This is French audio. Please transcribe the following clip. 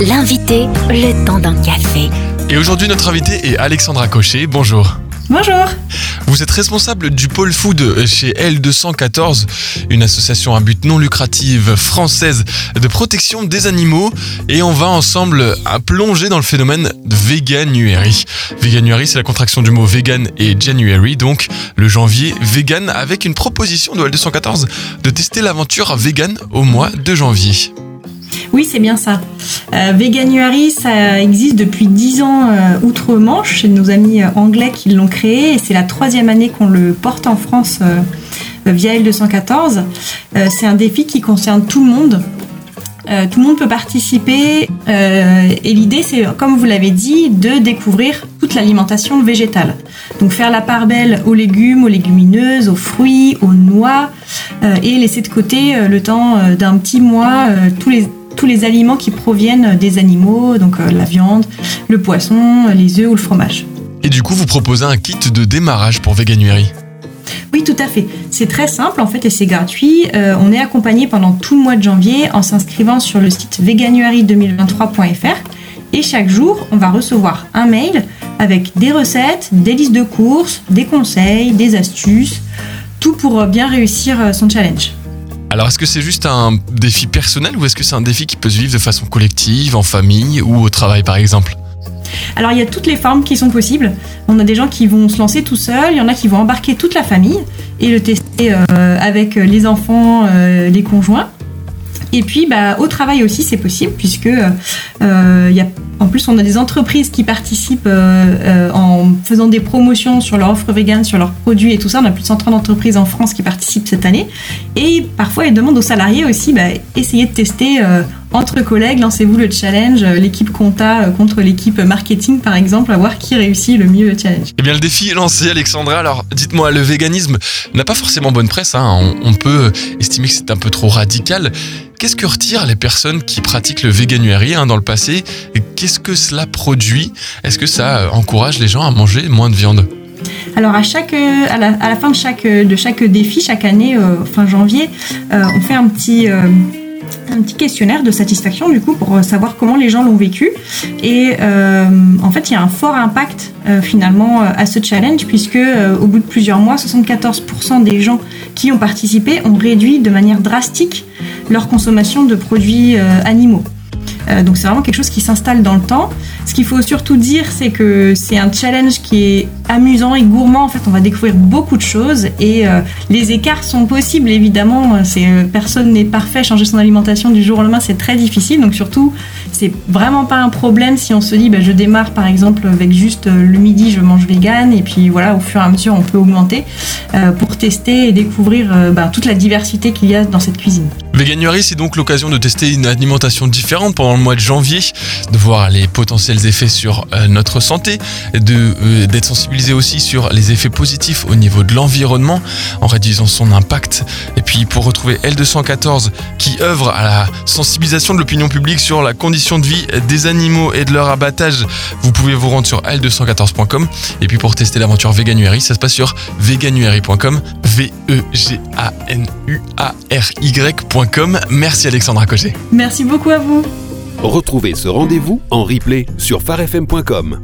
L'invité, le temps d'un café. Et aujourd'hui, notre invité est Alexandra Cochet. Bonjour. Bonjour. Vous êtes responsable du pôle food chez L214, une association à but non lucratif française de protection des animaux. Et on va ensemble plonger dans le phénomène de veganuary. Veganuary, c'est la contraction du mot vegan et January, donc le janvier vegan, avec une proposition de L214 de tester l'aventure vegan au mois de janvier. Oui, c'est bien ça. Euh, Veganuary, ça existe depuis 10 ans euh, outre-Manche. C'est nos amis euh, anglais qui l'ont créé et c'est la troisième année qu'on le porte en France euh, via L214. c'est un défi qui concerne tout le monde. tout le monde peut participer et l'idée c'est, comme vous l'avez dit, de découvrir toute l'alimentation végétale. Donc faire la part belle aux légumes, aux légumineuses, aux fruits, aux noix et laisser de côté le temps d'un petit mois tous les tous les aliments qui proviennent des animaux, donc euh, la viande, le poisson, les œufs ou le fromage. Et du coup, vous proposez un kit de démarrage pour Veganuary? Oui, tout à fait. C'est très simple en fait et c'est gratuit. Euh, on est accompagné pendant tout le mois de janvier en s'inscrivant sur le site veganuary2023.fr et chaque jour, on va recevoir un mail avec des recettes, des listes de courses, des conseils, des astuces, tout pour bien réussir euh, son challenge. Alors, est-ce que c'est juste un défi personnel ou est-ce que c'est un défi qui peut se vivre de façon collective, en famille ou au travail par exemple? Alors il y a toutes les formes qui sont possibles. On a des gens qui vont se lancer tout seuls, il y en a qui vont embarquer toute la famille et le tester euh, avec les enfants, euh, les conjoints. Et puis bah, au travail aussi c'est possible puisque euh, en plus on a des entreprises qui participent euh, euh, en faisant des promotions sur leur offre vegan, sur leurs produits et tout ça. On a plus de 130 entreprises en France qui participent cette année. Et parfois ils demandent aux salariés aussi bah, essayez de tester entre collègues, lancez-vous le challenge, l'équipe compta contre l'équipe marketing par exemple, à voir qui réussit le mieux le challenge. Eh bien le défi est lancé Alexandra, alors dites-moi, le véganisme n'a pas forcément bonne presse, hein. on, peut estimer que c'est un peu trop radical. Qu'est-ce que retirent les personnes qui pratiquent le véganuary hein, dans le passé? Qu'est-ce que cela produit? Est-ce que ça encourage les gens à manger moins de viande? Alors à chaque, à la, fin de chaque, de chaque défi, chaque année, euh, fin janvier, euh, on fait un petit, euh, questionnaire de satisfaction du coup pour savoir comment les gens l'ont vécu. Et euh, en fait, il y a un fort impact euh, finalement à ce challenge puisque euh, au bout de plusieurs mois, 74% des gens qui ont participé ont réduit de manière drastique leur consommation de produits animaux. Euh, donc c'est vraiment quelque chose qui s'installe dans le temps. Ce qu'il faut surtout dire, c'est que c'est un challenge qui est amusant et gourmand. En fait, on va découvrir beaucoup de choses et euh, les écarts sont possibles évidemment. Euh, personne n'est parfait. Changer son alimentation du jour au lendemain, c'est très difficile. Donc surtout, c'est vraiment pas un problème si on se dit, bah, je démarre par exemple avec juste le midi, je mange vegan et puis voilà, au fur et à mesure, on peut augmenter pour tester et découvrir bah, toute la diversité qu'il y a dans cette cuisine. Veganuary, c'est donc l'occasion de tester une alimentation différente pendant le mois de janvier, de voir les potentiels effets sur euh, notre santé, euh, d'être sensibilisé aussi sur les effets positifs au niveau de l'environnement en réduisant son impact. Et puis pour retrouver L214 qui œuvre à la sensibilisation de l'opinion publique sur la condition de vie des animaux et de leur abattage, vous pouvez vous rendre sur L214.com. Et puis pour tester l'aventure Veganuary, ça se passe sur veganuary.com, v Merci Alexandra Cogé. Merci beaucoup à vous. Retrouvez ce rendez-vous en replay sur farfm.com.